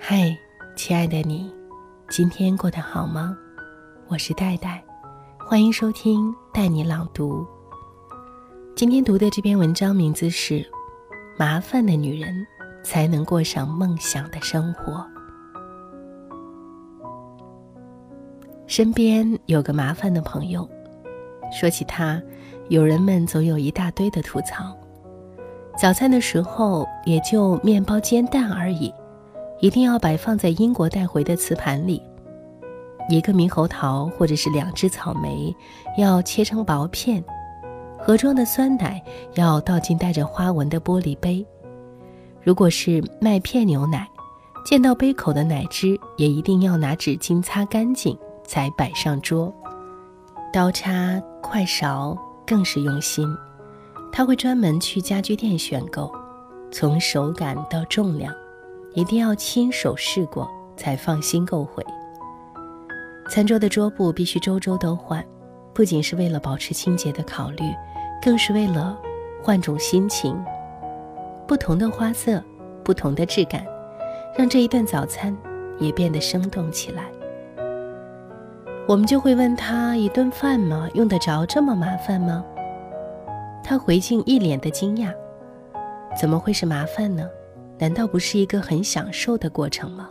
嗨，亲爱的你，今天过得好吗？我是戴戴，欢迎收听带你朗读。今天读的这篇文章名字是《麻烦的女人才能过上梦想的生活》。身边有个麻烦的朋友，说起他，友人们总有一大堆的吐槽。早餐的时候也就面包煎蛋而已，一定要摆放在英国带回的瓷盘里。一个猕猴桃或者是两只草莓，要切成薄片。盒装的酸奶要倒进带着花纹的玻璃杯。如果是麦片牛奶，见到杯口的奶汁也一定要拿纸巾擦干净才摆上桌。刀叉、筷勺更是用心。他会专门去家居店选购，从手感到重量，一定要亲手试过才放心购回。餐桌的桌布必须周周都换，不仅是为了保持清洁的考虑，更是为了换种心情。不同的花色，不同的质感，让这一顿早餐也变得生动起来。我们就会问他：一顿饭吗？用得着这么麻烦吗？他回敬一脸的惊讶：“怎么会是麻烦呢？难道不是一个很享受的过程吗？”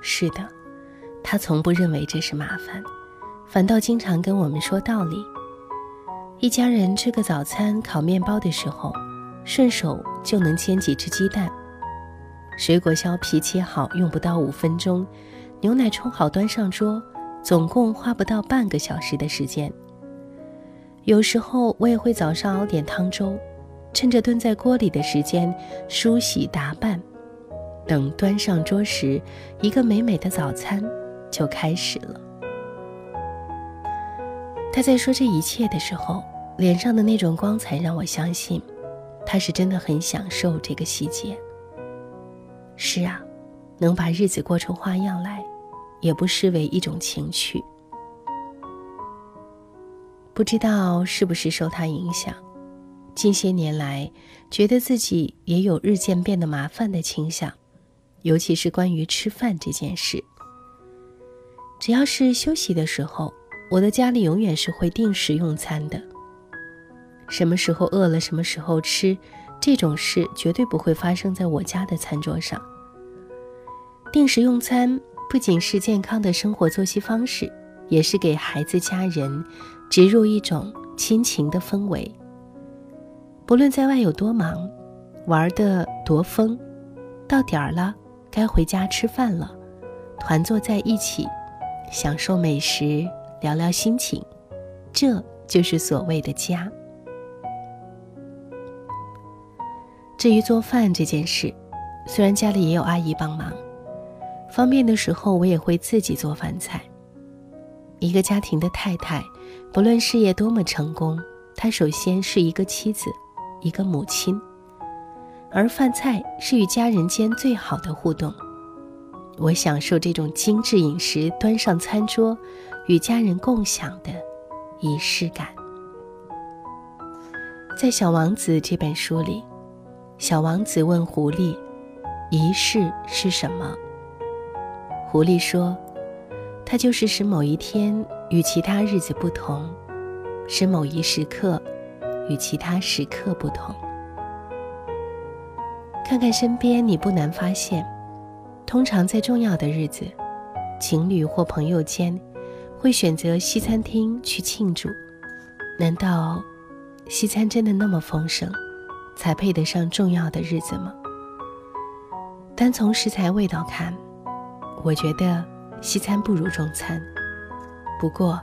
是的，他从不认为这是麻烦，反倒经常跟我们说道理。一家人吃个早餐，烤面包的时候，顺手就能煎几只鸡蛋；水果削皮切好，用不到五分钟；牛奶冲好，端上桌，总共花不到半个小时的时间。有时候我也会早上熬点汤粥，趁着炖在锅里的时间梳洗打扮，等端上桌时，一个美美的早餐就开始了。他在说这一切的时候，脸上的那种光彩让我相信，他是真的很享受这个细节。是啊，能把日子过出花样来，也不失为一种情趣。不知道是不是受他影响，近些年来觉得自己也有日渐变得麻烦的倾向，尤其是关于吃饭这件事。只要是休息的时候，我的家里永远是会定时用餐的。什么时候饿了，什么时候吃，这种事绝对不会发生在我家的餐桌上。定时用餐不仅是健康的生活作息方式，也是给孩子、家人。植入一种亲情的氛围。不论在外有多忙，玩的多疯，到点儿了，该回家吃饭了，团坐在一起，享受美食，聊聊心情，这就是所谓的家。至于做饭这件事，虽然家里也有阿姨帮忙，方便的时候我也会自己做饭菜。一个家庭的太太。不论事业多么成功，她首先是一个妻子，一个母亲，而饭菜是与家人间最好的互动。我享受这种精致饮食端上餐桌，与家人共享的仪式感。在《小王子》这本书里，小王子问狐狸：“仪式是什么？”狐狸说：“它就是使某一天。”与其他日子不同，使某一时刻与其他时刻不同。看看身边，你不难发现，通常在重要的日子，情侣或朋友间会选择西餐厅去庆祝。难道西餐真的那么丰盛，才配得上重要的日子吗？单从食材味道看，我觉得西餐不如中餐。不过，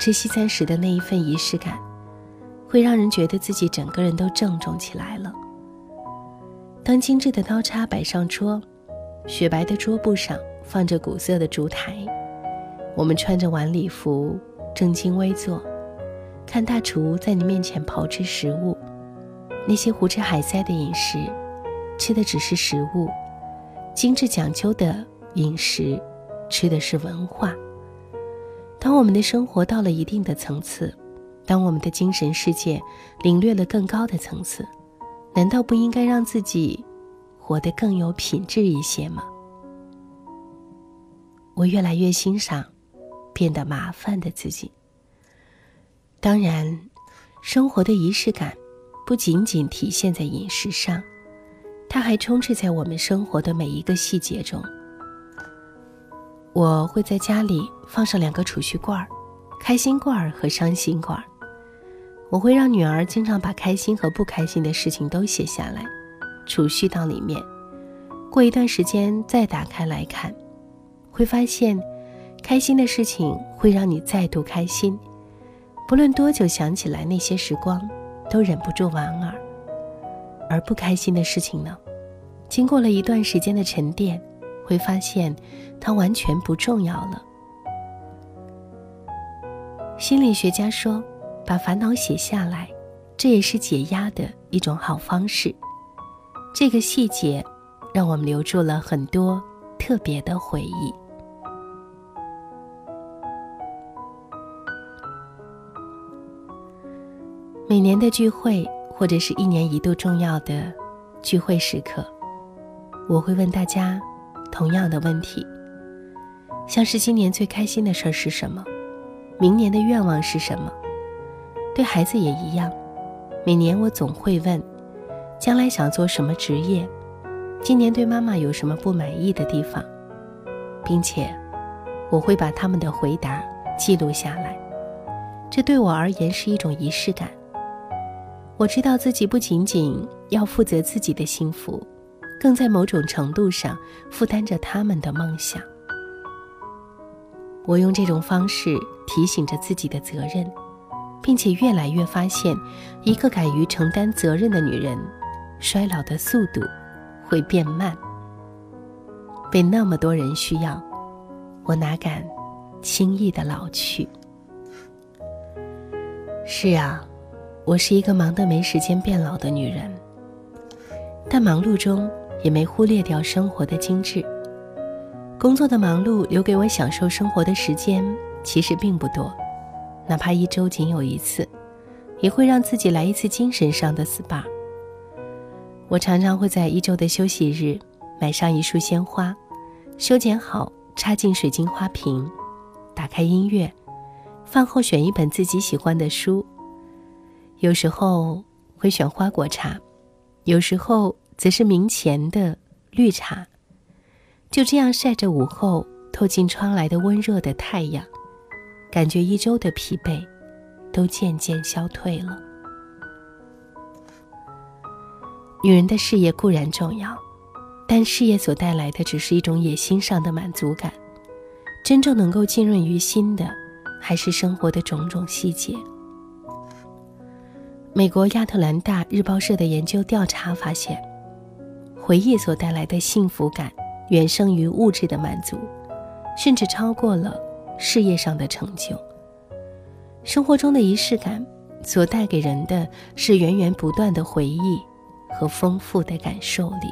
吃西餐时的那一份仪式感，会让人觉得自己整个人都郑重起来了。当精致的刀叉摆上桌，雪白的桌布上放着古色的烛台，我们穿着晚礼服，正襟危坐，看大厨在你面前炮制食物。那些胡吃海塞的饮食，吃的只是食物；精致讲究的饮食，吃的是文化。当我们的生活到了一定的层次，当我们的精神世界领略了更高的层次，难道不应该让自己活得更有品质一些吗？我越来越欣赏变得麻烦的自己。当然，生活的仪式感不仅仅体现在饮食上，它还充斥在我们生活的每一个细节中。我会在家里放上两个储蓄罐儿，开心罐儿和伤心罐儿。我会让女儿经常把开心和不开心的事情都写下来，储蓄到里面。过一段时间再打开来看，会发现，开心的事情会让你再度开心，不论多久想起来那些时光，都忍不住莞尔。而不开心的事情呢，经过了一段时间的沉淀，会发现它完全不重要了。心理学家说。把烦恼写下来，这也是解压的一种好方式。这个细节，让我们留住了很多特别的回忆。每年的聚会，或者是一年一度重要的聚会时刻，我会问大家同样的问题，像是今年最开心的事儿是什么，明年的愿望是什么。对孩子也一样，每年我总会问，将来想做什么职业，今年对妈妈有什么不满意的地方，并且我会把他们的回答记录下来。这对我而言是一种仪式感。我知道自己不仅仅要负责自己的幸福，更在某种程度上负担着他们的梦想。我用这种方式提醒着自己的责任。并且越来越发现，一个敢于承担责任的女人，衰老的速度会变慢。被那么多人需要，我哪敢轻易的老去？是啊，我是一个忙得没时间变老的女人，但忙碌中也没忽略掉生活的精致。工作的忙碌留给我享受生活的时间其实并不多。哪怕一周仅有一次，也会让自己来一次精神上的 SPA。我常常会在一周的休息日买上一束鲜花，修剪好插进水晶花瓶，打开音乐，饭后选一本自己喜欢的书。有时候会选花果茶，有时候则是明前的绿茶。就这样晒着午后透进窗来的温热的太阳。感觉一周的疲惫，都渐渐消退了。女人的事业固然重要，但事业所带来的只是一种野心上的满足感。真正能够浸润于心的，还是生活的种种细节。美国亚特兰大日报社的研究调查发现，回忆所带来的幸福感远胜于物质的满足，甚至超过了。事业上的成就，生活中的仪式感所带给人的是源源不断的回忆和丰富的感受力。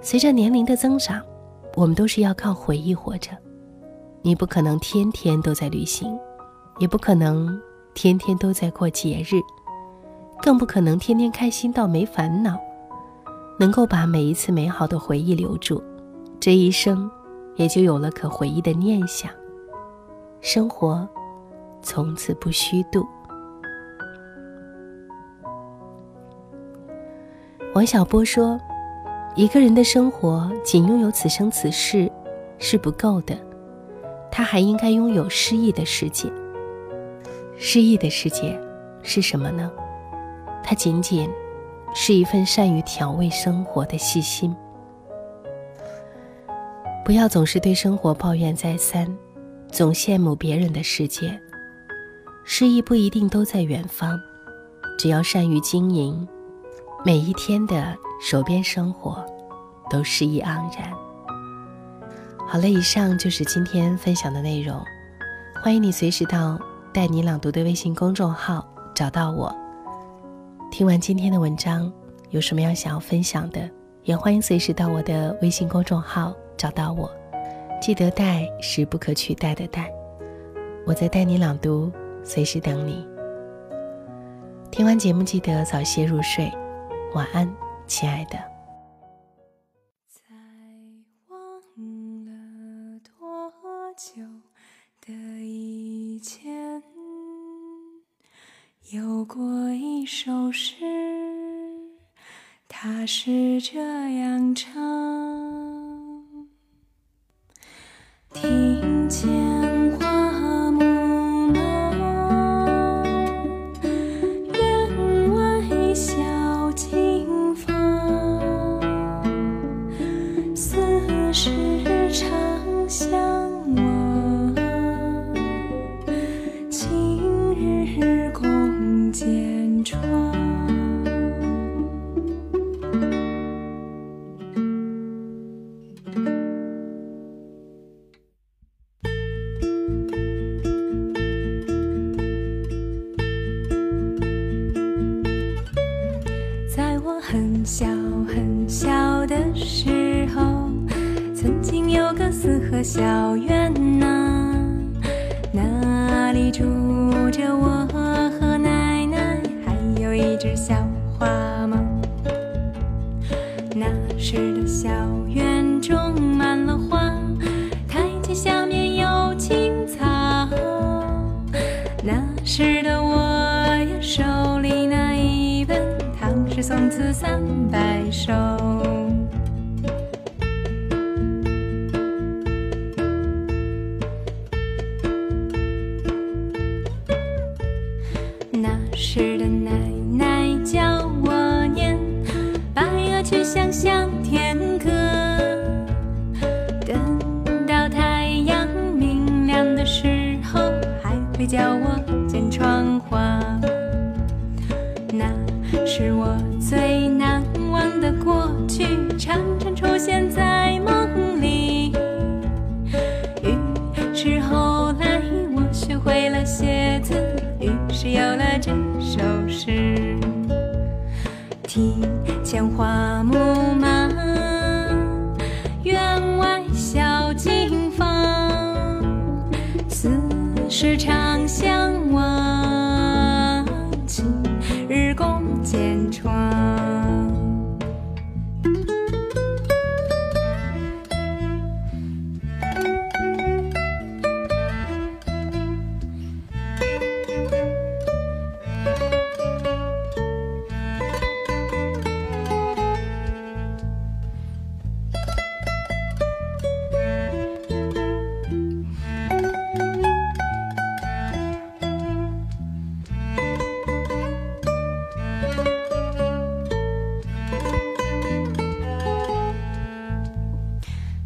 随着年龄的增长，我们都是要靠回忆活着。你不可能天天都在旅行，也不可能天天都在过节日，更不可能天天开心到没烦恼。能够把每一次美好的回忆留住，这一生。也就有了可回忆的念想，生活从此不虚度。王小波说：“一个人的生活仅拥有此生此世是不够的，他还应该拥有诗意的世界。诗意的世界是什么呢？它仅仅是一份善于调味生活的细心。”不要总是对生活抱怨再三，总羡慕别人的世界。诗意不一定都在远方，只要善于经营，每一天的手边生活都诗意盎然。好了，以上就是今天分享的内容。欢迎你随时到带你朗读的微信公众号找到我。听完今天的文章，有什么样想要分享的，也欢迎随时到我的微信公众号找到我。记得“带”是不可取代的“带”，我在带你朗读，随时等你。听完节目，记得早些入睡，晚安，亲爱的。在忘了多久的以前，有过一首诗。他是这样唱。听。白首那时的奶奶教我念，白鹅曲项向天歌，等到太阳明亮的时候。还会叫我。现在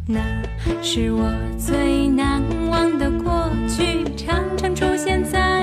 那是我最难忘的过去常常出现在